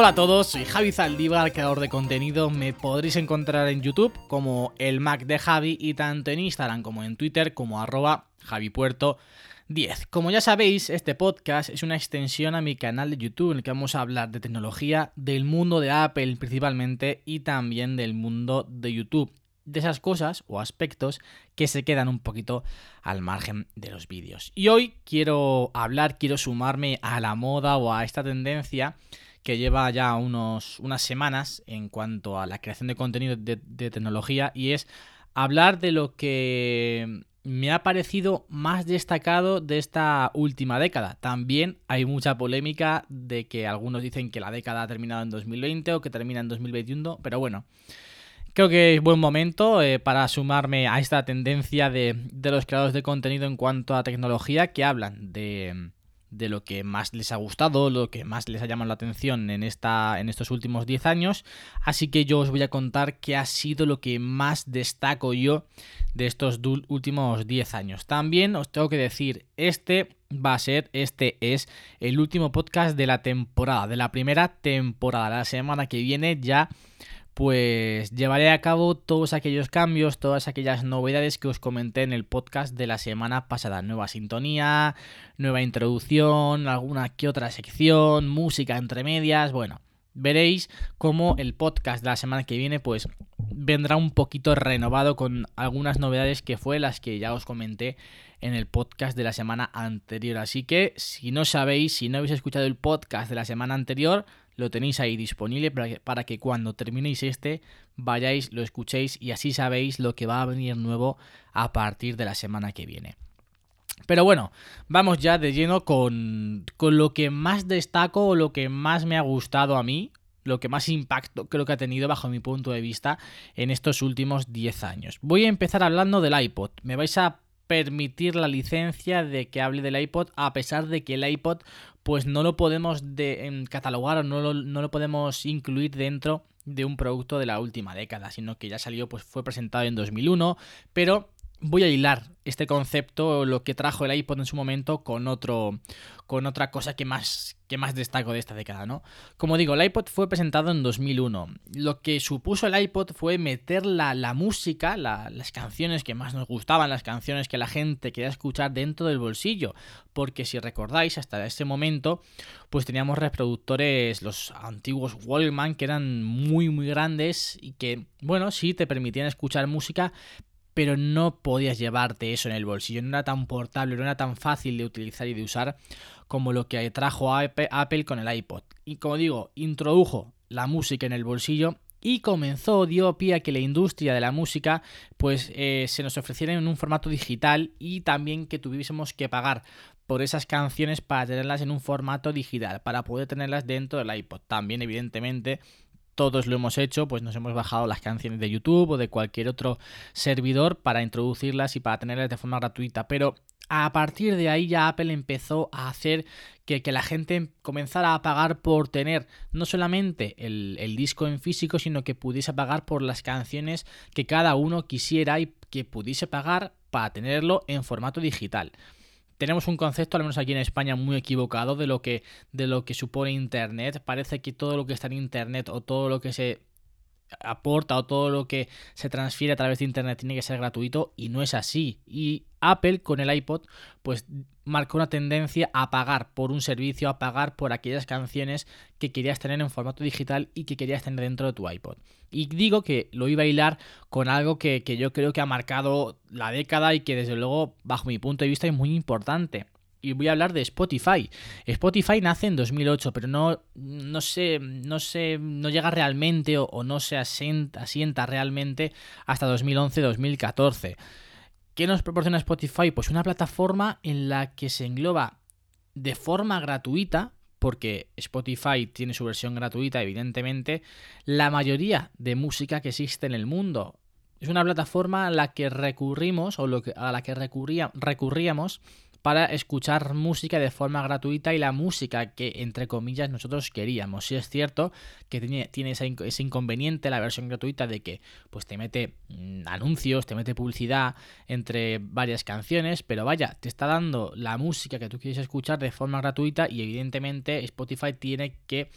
Hola a todos, soy Javi Zaldívar, creador de contenido. Me podréis encontrar en YouTube como el Mac de Javi y tanto en Instagram como en Twitter como arroba javipuerto 10. Como ya sabéis, este podcast es una extensión a mi canal de YouTube en el que vamos a hablar de tecnología, del mundo de Apple principalmente y también del mundo de YouTube de esas cosas o aspectos que se quedan un poquito al margen de los vídeos. Y hoy quiero hablar, quiero sumarme a la moda o a esta tendencia que lleva ya unos, unas semanas en cuanto a la creación de contenido de, de tecnología y es hablar de lo que me ha parecido más destacado de esta última década. También hay mucha polémica de que algunos dicen que la década ha terminado en 2020 o que termina en 2021, pero bueno, Creo que es buen momento eh, para sumarme a esta tendencia de, los creadores de contenido en cuanto a tecnología que hablan de, lo que más les ha gustado, lo que más les ha llamado la atención en, esta, en estos últimos 10 años. Así que yo os voy a contar qué ha sido lo que más destaco yo de estos últimos 10 años. También os tengo que decir, este va a ser, este es el último podcast de la temporada, de la primera temporada. La semana que viene ya pues llevaré a cabo todos aquellos cambios, todas aquellas novedades que os comenté en el podcast de la semana pasada. Nueva sintonía, nueva introducción, alguna que otra sección, música entre medias, bueno. Veréis cómo el podcast de la semana que viene pues vendrá un poquito renovado con algunas novedades que fue las que ya os comenté en el podcast de la semana anterior. Así que si no sabéis, si no habéis escuchado el podcast de la semana anterior, lo tenéis ahí disponible para que, cuando terminéis este vayáis, lo escuchéis y así sabéis lo que va a venir nuevo a partir de la semana que viene. Pero bueno, vamos ya de lleno con, con lo que más destaco o lo que más me ha gustado a mí, lo que más impacto creo que ha tenido bajo mi punto de vista en estos últimos 10 años. Voy a empezar hablando del iPod. Me vais a permitir la licencia de que hable del iPod a pesar de que el iPod pues no lo podemos de, em, catalogar o no lo, no lo podemos incluir dentro de un producto de la última década, sino que ya salió, pues fue presentado en 2001, pero voy a hilar este concepto, lo que trajo el iPod en su momento, con otro, con otra cosa que más, que más destaco de esta década, ¿no? Como digo, el iPod fue presentado en 2001. Lo que supuso el iPod fue meter la, música, las canciones que más nos gustaban, las canciones que la gente quería escuchar dentro del bolsillo. Porque si recordáis, hasta ese momento, pues teníamos reproductores, los antiguos Walkman, que eran muy, muy grandes y que, bueno, sí te permitían escuchar música, pero no podías llevarte eso en el bolsillo, no era tan portable, no era tan fácil de utilizar y de usar como lo que trajo Apple con el iPod. Y como digo, introdujo la música en el bolsillo y comenzó, dio pie a que la industria de la música pues eh, se nos ofreciera en un formato digital y también que tuviésemos que pagar por esas canciones para tenerlas en un formato digital, para poder tenerlas dentro del iPod. También evidentemente todos lo hemos hecho, pues nos hemos bajado las canciones de YouTube o de cualquier otro servidor para introducirlas y para tenerlas de forma gratuita. Pero a partir de ahí ya Apple empezó a hacer que, la gente comenzara a pagar por tener no solamente el, el, disco en físico, sino que pudiese pagar por las canciones que cada uno quisiera y que pudiese pagar para tenerlo en formato digital tenemos un concepto, al menos aquí en España, muy equivocado de lo que, de lo que supone Internet. Parece que todo lo que está en Internet o todo lo que se aporta o todo lo que se transfiere a través de internet tiene que ser gratuito y no es así. Y Apple con el iPod pues marcó una tendencia a pagar por un servicio, a pagar por aquellas canciones que querías tener en formato digital y que querías tener dentro de tu iPod. Y digo que lo iba a hilar con algo que, que yo creo que ha marcado la década y que desde luego bajo mi punto de vista es muy importante y voy a hablar de Spotify. Spotify nace en 2008, pero no, no, no, no llega realmente o, no se asienta, asienta realmente hasta 2011-2014. ¿Qué nos proporciona Spotify? Pues una plataforma en la que se engloba de forma gratuita, porque Spotify tiene su versión gratuita, evidentemente, la mayoría de música que existe en el mundo. Es una plataforma a la que recurrimos o a la que recurría, recurríamos para escuchar música de forma gratuita y la música que, entre comillas, nosotros queríamos. Si es cierto que tiene, tiene ese, inconveniente la versión gratuita de que pues te mete mm, anuncios, te mete publicidad entre varias canciones, pero vaya, te está dando la música que tú quieres escuchar de forma gratuita y evidentemente Spotify tiene que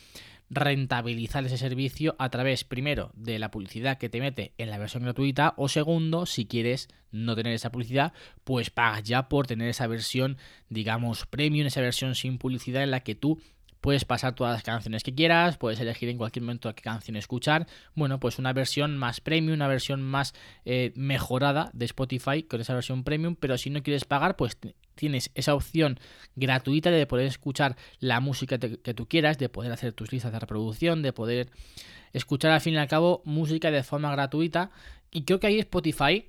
rentabilizar ese servicio a través, primero, de la publicidad que te mete en la versión gratuita o segundo, si quieres no tener esa publicidad, pues pagas ya por tener esa versión, digamos, premium, esa versión sin publicidad en la que tú Puedes pasar todas las canciones que quieras, puedes elegir en cualquier momento qué canción escuchar. Bueno, pues una versión más premium, una versión más eh, mejorada de Spotify con esa versión premium, pero si no quieres pagar, pues tienes esa opción gratuita de poder escuchar la música que tú quieras, de poder hacer tus listas de reproducción, de poder escuchar al fin y al cabo música de forma gratuita. Y creo que ahí Spotify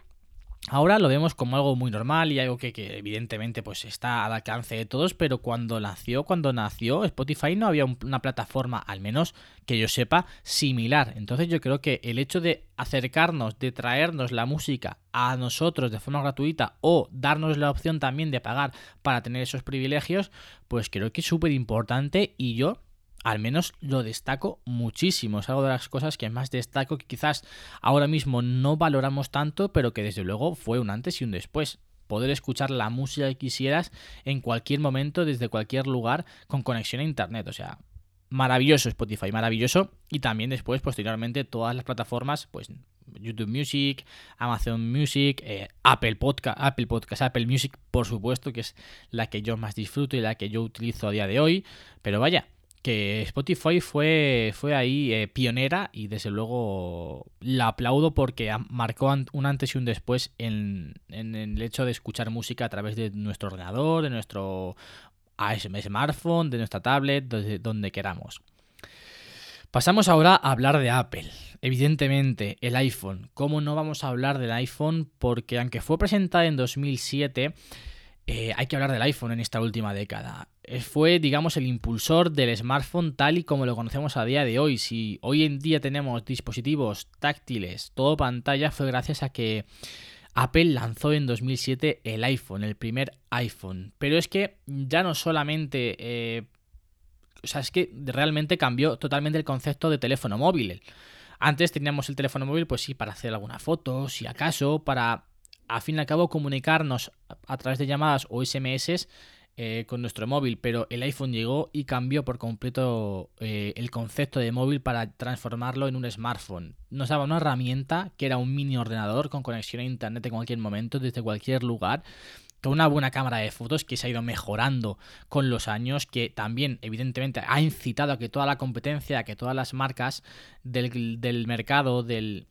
Ahora lo vemos como algo muy normal y algo que, evidentemente pues está al alcance de todos, pero cuando nació, cuando nació Spotify no había una plataforma, al menos que yo sepa, similar. Entonces yo creo que el hecho de acercarnos, de traernos la música a nosotros de forma gratuita o darnos la opción también de pagar para tener esos privilegios, pues creo que es súper importante y yo al menos lo destaco muchísimo. Es algo de las cosas que más destaco que quizás ahora mismo no valoramos tanto, pero que desde luego fue un antes y un después. Poder escuchar la música que quisieras en cualquier momento, desde cualquier lugar, con conexión a internet. O sea, maravilloso Spotify, maravilloso. Y también después, posteriormente, todas las plataformas, pues YouTube Music, Amazon Music, eh, Apple Podcast, Apple Podcast, Apple Music, por supuesto, que es la que yo más disfruto y la que yo utilizo a día de hoy. Pero vaya, que Spotify fue, fue ahí eh, pionera y desde luego la aplaudo porque marcó un antes y un después en, el hecho de escuchar música a través de nuestro ordenador, de nuestro smartphone, de nuestra tablet, donde queramos. Pasamos ahora a hablar de Apple. Evidentemente, el iPhone. ¿Cómo no vamos a hablar del iPhone? Porque aunque fue presentada en 2007, eh, hay que hablar del iPhone en esta última década. Fue, digamos, el impulsor del smartphone tal y como lo conocemos a día de hoy. Si hoy en día tenemos dispositivos táctiles, todo pantalla, fue gracias a que Apple lanzó en 2007 el iPhone, el primer iPhone. Pero es que ya no solamente... Eh, o sea, es que realmente cambió totalmente el concepto de teléfono móvil. Antes teníamos el teléfono móvil, pues sí, para hacer alguna foto, si acaso, para a fin y al cabo comunicarnos a través de llamadas o SMS eh, con nuestro móvil, pero el iPhone llegó y cambió por completo eh, el concepto de móvil para transformarlo en un smartphone. Nos daba una herramienta que era un mini ordenador con conexión a internet en cualquier momento, desde cualquier lugar, con una buena cámara de fotos que se ha ido mejorando con los años, que también evidentemente ha incitado a que toda la competencia, a que todas las marcas del, del mercado, del,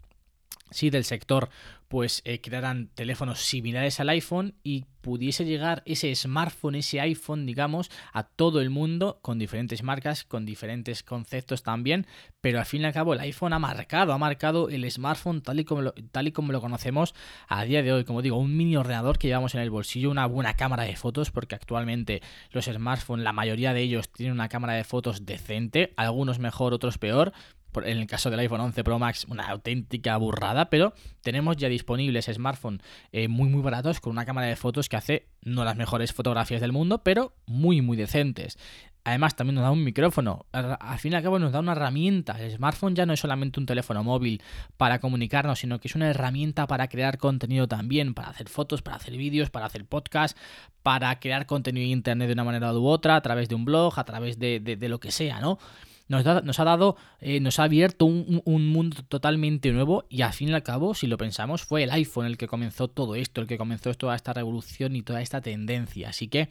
sí, del sector, pues eh, crearan teléfonos similares al iPhone y pudiese llegar ese smartphone, ese iPhone, digamos, a todo el mundo con diferentes marcas, con diferentes conceptos también, pero al fin y al cabo el iPhone ha marcado, ha marcado el smartphone tal y como tal y como lo conocemos a día de hoy, como digo, un mini ordenador que llevamos en el bolsillo, una buena cámara de fotos, porque actualmente los smartphones, la mayoría de ellos tienen una cámara de fotos decente, algunos mejor, otros peor, en el caso del iPhone 11 Pro Max, una auténtica burrada, pero tenemos ya disponibles smartphones eh, muy muy baratos con una cámara de fotos que hace no las mejores fotografías del mundo, pero muy muy decentes. Además, también nos da un micrófono. Al fin y al cabo, nos da una herramienta. El smartphone ya no es solamente un teléfono móvil para comunicarnos, sino que es una herramienta para crear contenido también, para hacer fotos, para hacer vídeos, para hacer podcast, para crear contenido en internet de una manera u otra, a través de un blog, a través de, de lo que sea, ¿no? Nos, ha dado, eh, nos ha abierto un, mundo totalmente nuevo y al fin y al cabo, si lo pensamos, fue el iPhone el que comenzó todo esto, el que comenzó toda esta revolución y toda esta tendencia. Así que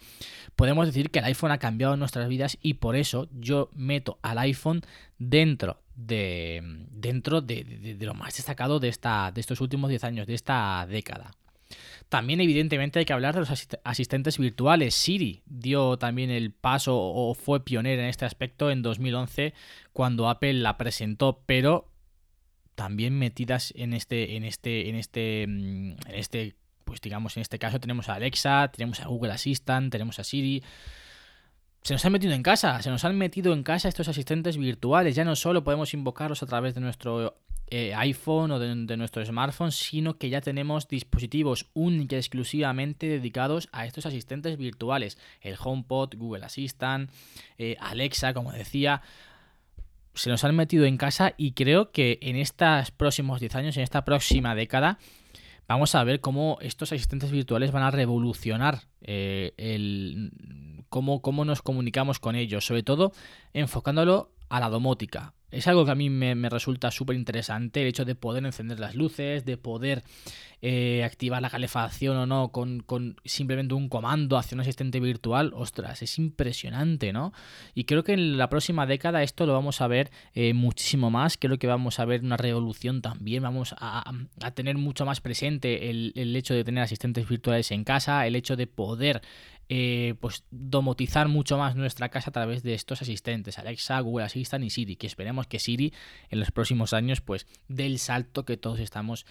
podemos decir que el iPhone ha cambiado nuestras vidas y por eso yo meto al iPhone dentro de dentro de, lo más destacado de esta de estos últimos 10 años de esta década también, evidentemente, hay que hablar de los asistentes virtuales. Siri dio también el paso o fue pionera en este aspecto en 2011 cuando Apple la presentó, pero también metidas en este, en este, en este, mm, en este, pues digamos, en este caso tenemos a Alexa, tenemos a Google Assistant, tenemos a Siri. Se nos han metido en casa, se nos han metido en casa estos asistentes virtuales. Ya no solo podemos invocarlos a través de nuestro eh, iPhone o de, nuestro smartphone, sino que ya tenemos dispositivos y exclusivamente dedicados a estos asistentes virtuales. El HomePod, Google Assistant, eh, Alexa, como decía. Se nos han metido en casa y creo que en estos próximos 10 años, en esta próxima década, vamos a ver cómo estos asistentes virtuales van a revolucionar eh, el, cómo, cómo nos comunicamos con ellos, sobre todo enfocándolo a la domótica. Es algo que a mí me, resulta súper interesante, el hecho de poder encender las luces, de poder eh, activar la calefacción o no con, simplemente un comando hacia un asistente virtual. Ostras, es impresionante, ¿no? Y creo que en la próxima década esto lo vamos a ver eh, muchísimo más. Creo que vamos a ver una revolución también. Vamos a, tener mucho más presente el, el hecho de tener asistentes virtuales en casa, el hecho de poder eh, pues domotizar mucho más nuestra casa a través de estos asistentes, Alexa, Google Assistant y Siri, que esperemos que Siri en los próximos años pues dé el salto que todos estamos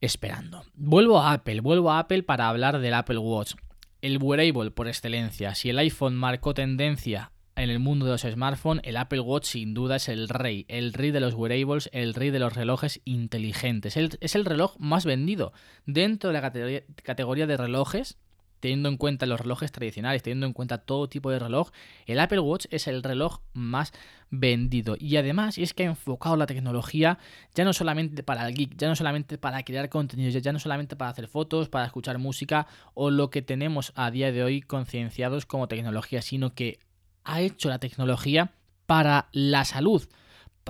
esperando. Vuelvo a Apple, vuelvo a Apple para hablar del Apple Watch, el wearable por excelencia. Si el iPhone marcó tendencia en el mundo de los smartphones, el Apple Watch sin duda es el rey, el rey de los wearables, el rey de los relojes inteligentes. es el reloj más vendido dentro de la categoría de relojes teniendo en cuenta los relojes tradicionales, teniendo en cuenta todo tipo de reloj, el Apple Watch es el reloj más vendido. Y además es que ha enfocado la tecnología ya no solamente para el geek, ya no solamente para crear contenidos, ya no solamente para hacer fotos, para escuchar música o lo que tenemos a día de hoy concienciados como tecnología, sino que ha hecho la tecnología para la salud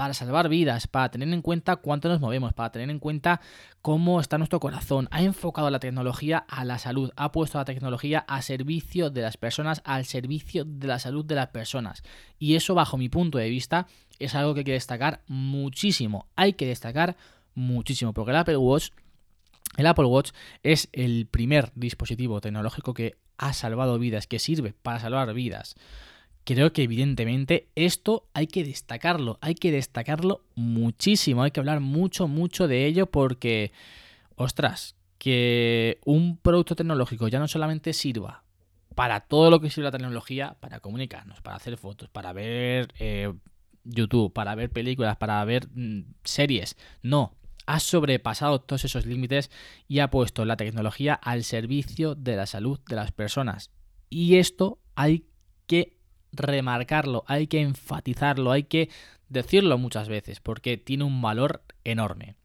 para salvar vidas, para tener en cuenta cuánto nos movemos, para tener en cuenta cómo está nuestro corazón. Ha enfocado la tecnología a la salud, ha puesto la tecnología a servicio de las personas, al servicio de la salud de las personas. Y eso, bajo mi punto de vista, es algo que hay que destacar muchísimo. Hay que destacar muchísimo, porque el Apple Watch, el Apple Watch es el primer dispositivo tecnológico que ha salvado vidas, que sirve para salvar vidas creo que evidentemente esto hay que destacarlo, hay que destacarlo muchísimo, hay que hablar mucho, mucho de ello porque, ostras, que un producto tecnológico ya no solamente sirva para todo lo que sirve la tecnología, para comunicarnos, para hacer fotos, para ver eh, YouTube, para ver películas, para ver mm, series, no. Ha sobrepasado todos esos límites y ha puesto la tecnología al servicio de la salud de las personas. Y esto hay que remarcarlo, hay que enfatizarlo, hay que decirlo muchas veces, porque tiene un valor enorme.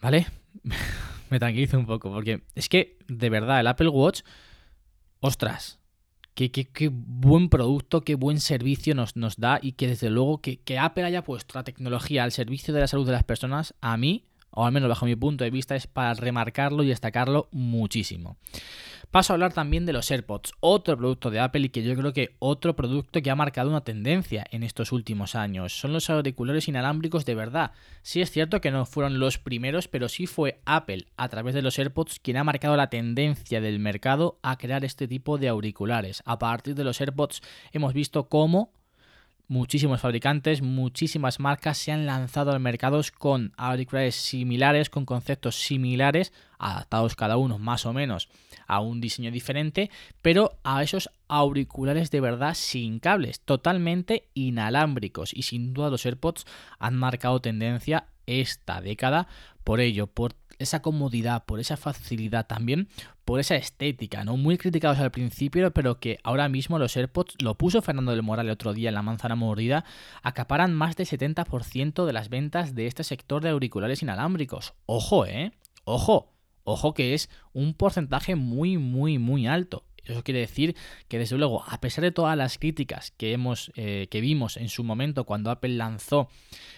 ¿Vale? Me tranquilizo un poco, porque es que, de verdad, el Apple Watch, ostras, qué, qué, buen producto, qué buen servicio nos, nos da y que desde luego que, que Apple haya puesto la tecnología al servicio de la salud de las personas, a mí, o al menos bajo mi punto de vista, es para remarcarlo y destacarlo muchísimo. Paso a hablar también de los AirPods, otro producto de Apple y que yo creo que otro producto que ha marcado una tendencia en estos últimos años. Son los auriculares inalámbricos de verdad. Sí es cierto que no fueron los primeros, pero sí fue Apple a través de los AirPods quien ha marcado la tendencia del mercado a crear este tipo de auriculares. A partir de los AirPods hemos visto cómo muchísimos fabricantes, muchísimas marcas se han lanzado al mercado con auriculares similares, con conceptos similares, adaptados cada uno más o menos a un diseño diferente, pero a esos auriculares de verdad sin cables, totalmente inalámbricos. Y sin duda los AirPods han marcado tendencia esta década por ello, por esa comodidad, por esa facilidad también, por esa estética, ¿no? Muy criticados al principio, pero que ahora mismo los AirPods, lo puso Fernando del Moral el otro día en la manzana mordida, acaparan más del 70% de las ventas de este sector de auriculares inalámbricos. Ojo, ¿eh? Ojo, ojo que es un porcentaje muy, muy, muy alto. Eso quiere decir que desde luego, a pesar de todas las críticas que hemos, eh, que vimos en su momento cuando Apple lanzó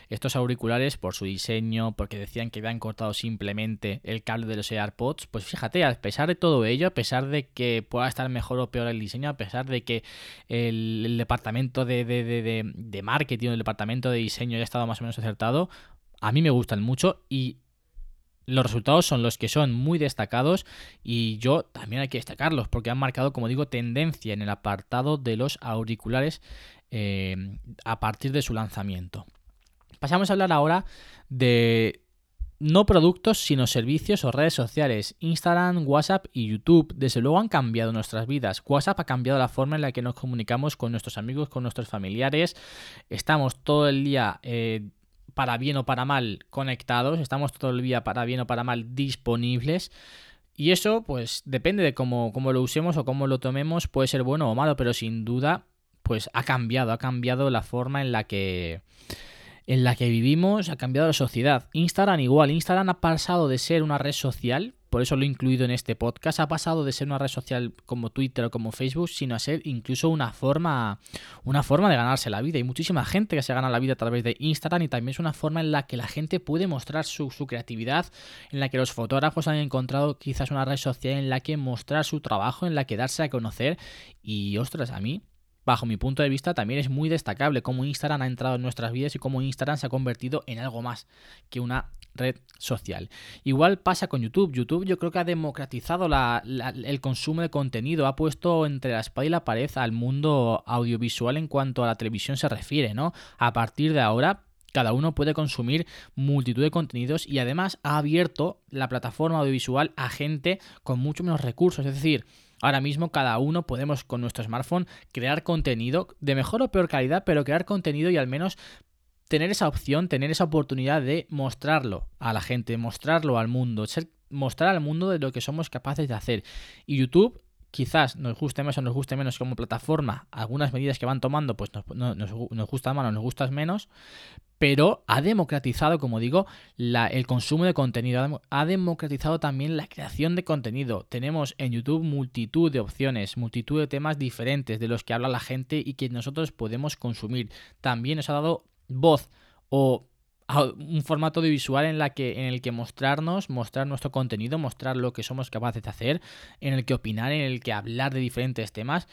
estos auriculares por su diseño, porque decían que habían cortado simplemente el cable de los AirPods, pues fíjate, a pesar de todo ello, a pesar de que pueda estar mejor o peor el diseño, a pesar de que el, departamento de, de, de, de marketing, el departamento de diseño haya estado más o menos acertado, a mí me gustan mucho y los resultados son los que son muy destacados y yo también hay que destacarlos porque han marcado, como digo, tendencia en el apartado de los auriculares eh, a partir de su lanzamiento. Pasamos a hablar ahora de no productos, sino servicios o redes sociales. Instagram, WhatsApp y YouTube, desde luego, han cambiado nuestras vidas. WhatsApp ha cambiado la forma en la que nos comunicamos con nuestros amigos, con nuestros familiares. Estamos todo el día eh, para bien o para mal conectados, estamos todo el día para bien o para mal disponibles. Y eso, pues, depende de cómo, cómo lo usemos o cómo lo tomemos, puede ser bueno o malo, pero sin duda, pues ha cambiado, ha cambiado la forma en la que en la que vivimos, ha cambiado la sociedad. Instagram igual, Instagram ha pasado de ser una red social, por eso lo he incluido en este podcast, ha pasado de ser una red social como Twitter o como Facebook, sino a ser incluso una forma, una forma de ganarse la vida. Hay muchísima gente que se gana la vida a través de Instagram y también es una forma en la que la gente puede mostrar su, su creatividad, en la que los fotógrafos han encontrado quizás una red social en la que mostrar su trabajo, en la que darse a conocer y ostras, a mí bajo mi punto de vista, también es muy destacable cómo Instagram ha entrado en nuestras vidas y cómo Instagram se ha convertido en algo más que una red social. Igual pasa con YouTube. YouTube yo creo que ha democratizado el consumo de contenido, ha puesto entre la espada y la pared al mundo audiovisual en cuanto a la televisión se refiere, ¿no? A partir de ahora cada uno puede consumir multitud de contenidos y además ha abierto la plataforma audiovisual a gente con mucho menos recursos. Es decir, ahora mismo cada uno podemos con nuestro smartphone crear contenido de mejor o peor calidad, pero crear contenido y al menos tener esa opción, tener esa oportunidad de mostrarlo a la gente, mostrarlo al mundo, ser, mostrar al mundo de lo que somos capaces de hacer. Y YouTube quizás nos guste más o nos guste menos como plataforma, algunas medidas que van tomando, pues nos, nos gusta más o nos gustan menos, pero ha democratizado, como digo, el consumo de contenido, ha democratizado también la creación de contenido. Tenemos en YouTube multitud de opciones, multitud de temas diferentes de los que habla la gente y que nosotros podemos consumir. También nos ha dado voz o un formato de visual en, la que, en el que mostrarnos, mostrar nuestro contenido, mostrar lo que somos capaces de hacer, en el que opinar, en el que hablar de diferentes temas.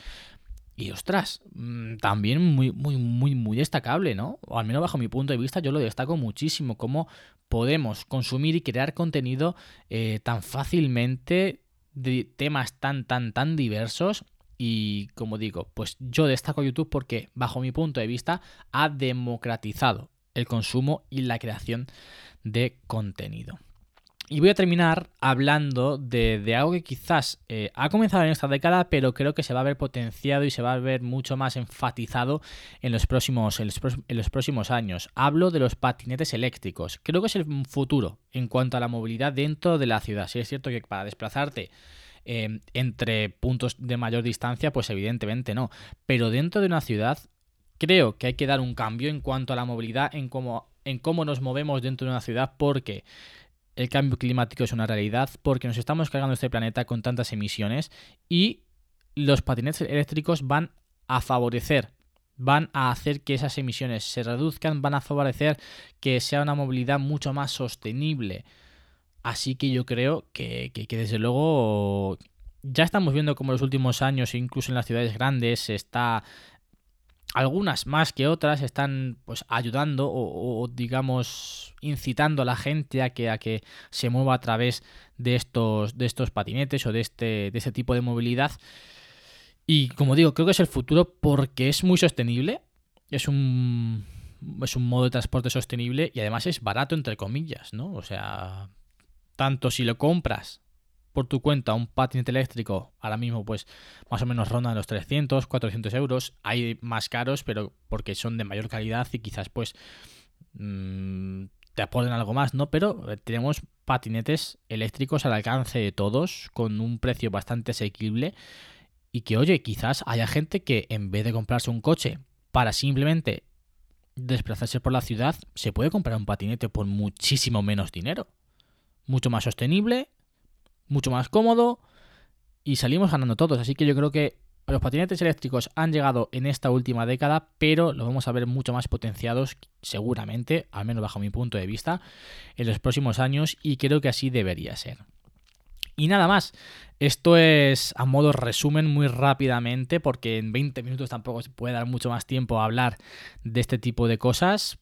Y ostras, mm, también muy, muy, muy, muy destacable, ¿no? O al menos bajo mi punto de vista, yo lo destaco muchísimo, cómo podemos consumir y crear contenido eh, tan fácilmente de temas tan, tan, tan diversos y como digo, pues yo destaco YouTube porque, bajo mi punto de vista, ha democratizado el consumo y la creación de contenido. Y voy a terminar hablando de, algo que quizás eh, ha comenzado en esta década, pero creo que se va a ver potenciado y se va a ver mucho más enfatizado en los próximos, en los, próximos años. Hablo de los patinetes eléctricos. Creo que es el futuro en cuanto a la movilidad dentro de la ciudad. Si es cierto que para desplazarte eh, entre puntos de mayor distancia, pues evidentemente no. Pero dentro de una ciudad creo que hay que dar un cambio en cuanto a la movilidad, en cómo, en cómo nos movemos dentro de una ciudad, porque el cambio climático es una realidad, porque nos estamos cargando este planeta con tantas emisiones y los patinetes eléctricos van a favorecer van a hacer que esas emisiones se reduzcan, van a favorecer que sea una movilidad mucho más sostenible. Así que yo creo que, desde luego ya estamos viendo como en los últimos años, incluso en las ciudades grandes, está algunas más que otras están pues ayudando o, digamos incitando a la gente a que, a que se mueva a través de estos, de estos patinetes o de este, de este tipo de movilidad. Y como digo, creo que es el futuro porque es muy sostenible. Es un, es un modo de transporte sostenible y además es barato entre comillas, ¿no? O sea, tanto si lo compras por tu cuenta un patinete eléctrico, ahora mismo pues más o menos ronda los 300, 400 euros. Hay más caros, pero porque son de mayor calidad y quizás pues mm, te aporten algo más, ¿no? Pero eh, tenemos patinetes eléctricos al alcance de todos, con un precio bastante asequible. Y que, oye, quizás haya gente que en vez de comprarse un coche para simplemente desplazarse por la ciudad, se puede comprar un patinete por muchísimo menos dinero mucho más sostenible, mucho más cómodo y salimos ganando todos. Así que yo creo que los patinetes eléctricos han llegado en esta última década, pero lo vamos a ver mucho más potenciados seguramente, al menos bajo mi punto de vista, en los próximos años y creo que así debería ser. Y nada más, esto es a modo resumen muy rápidamente porque en 20 minutos tampoco se puede dar mucho más tiempo a hablar de este tipo de cosas,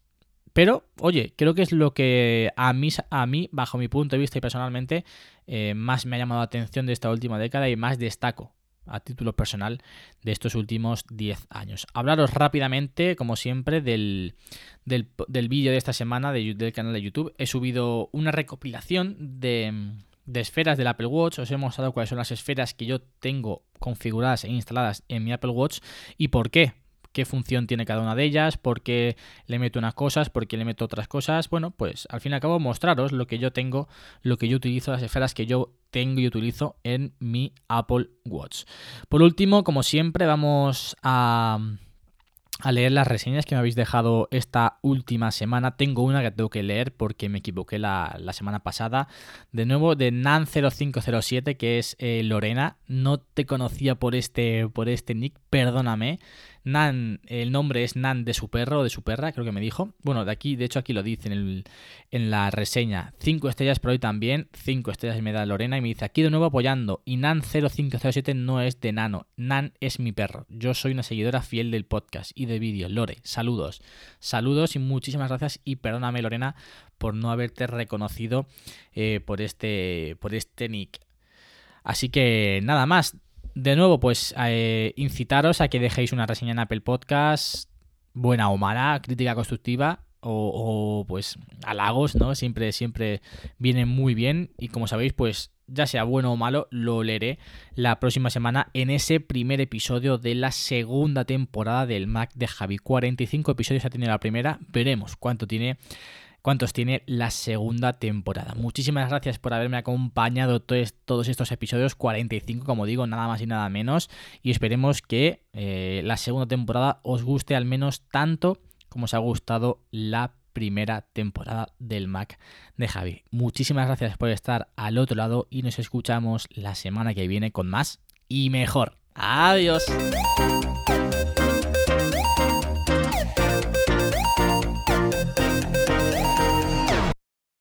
pero, oye, creo que es lo que a mí, a mí bajo mi punto de vista y personalmente, eh, más me ha llamado la atención de esta última década y más destaco a título personal de estos últimos 10 años. Hablaros rápidamente, como siempre, del, del, vídeo de esta semana del canal de YouTube. He subido una recopilación de esferas del Apple Watch. Os he mostrado cuáles son las esferas que yo tengo configuradas e instaladas en mi Apple Watch y por qué qué función tiene cada una de ellas, por qué le meto unas cosas, por qué le meto otras cosas. Bueno, pues al fin y al cabo mostraros lo que yo tengo, lo que yo utilizo, las esferas que yo tengo y utilizo en mi Apple Watch. Por último, como siempre, vamos a leer las reseñas que me habéis dejado esta última semana. Tengo una que tengo que leer porque me equivoqué la, semana pasada. De nuevo, de Nan0507, que es eh, Lorena. No te conocía por este, por este nick, perdóname. Nan, el nombre es Nan de su perro o de su perra, creo que me dijo. Bueno, de aquí, de hecho aquí lo dice en, la reseña. 5 estrellas por hoy también, 5 estrellas me da Lorena y me dice aquí de nuevo apoyando. Y Nan0507 no es de Nano, Nan es mi perro. Yo soy una seguidora fiel del podcast y de vídeo. Lore, saludos. Saludos y muchísimas gracias y perdóname Lorena por no haberte reconocido eh, por, este, por este nick. Así que nada más, de nuevo, pues eh, incitaros a que dejéis una reseña en Apple Podcast, buena o mala, crítica constructiva o, pues halagos, ¿no? Siempre, siempre vienen muy bien y como sabéis, pues ya sea bueno o malo, lo leeré la próxima semana en ese primer episodio de la segunda temporada del Mac de Javi. 45 episodios ha tenido la primera, veremos cuánto tiene cuántos tiene la segunda temporada. Muchísimas gracias por haberme acompañado todos estos episodios, 45 como digo, nada más y nada menos, y esperemos que eh, la segunda temporada os guste al menos tanto como os ha gustado la primera temporada del Mac de Javi. Muchísimas gracias por estar al otro lado y nos escuchamos la semana que viene con más y mejor. Adiós.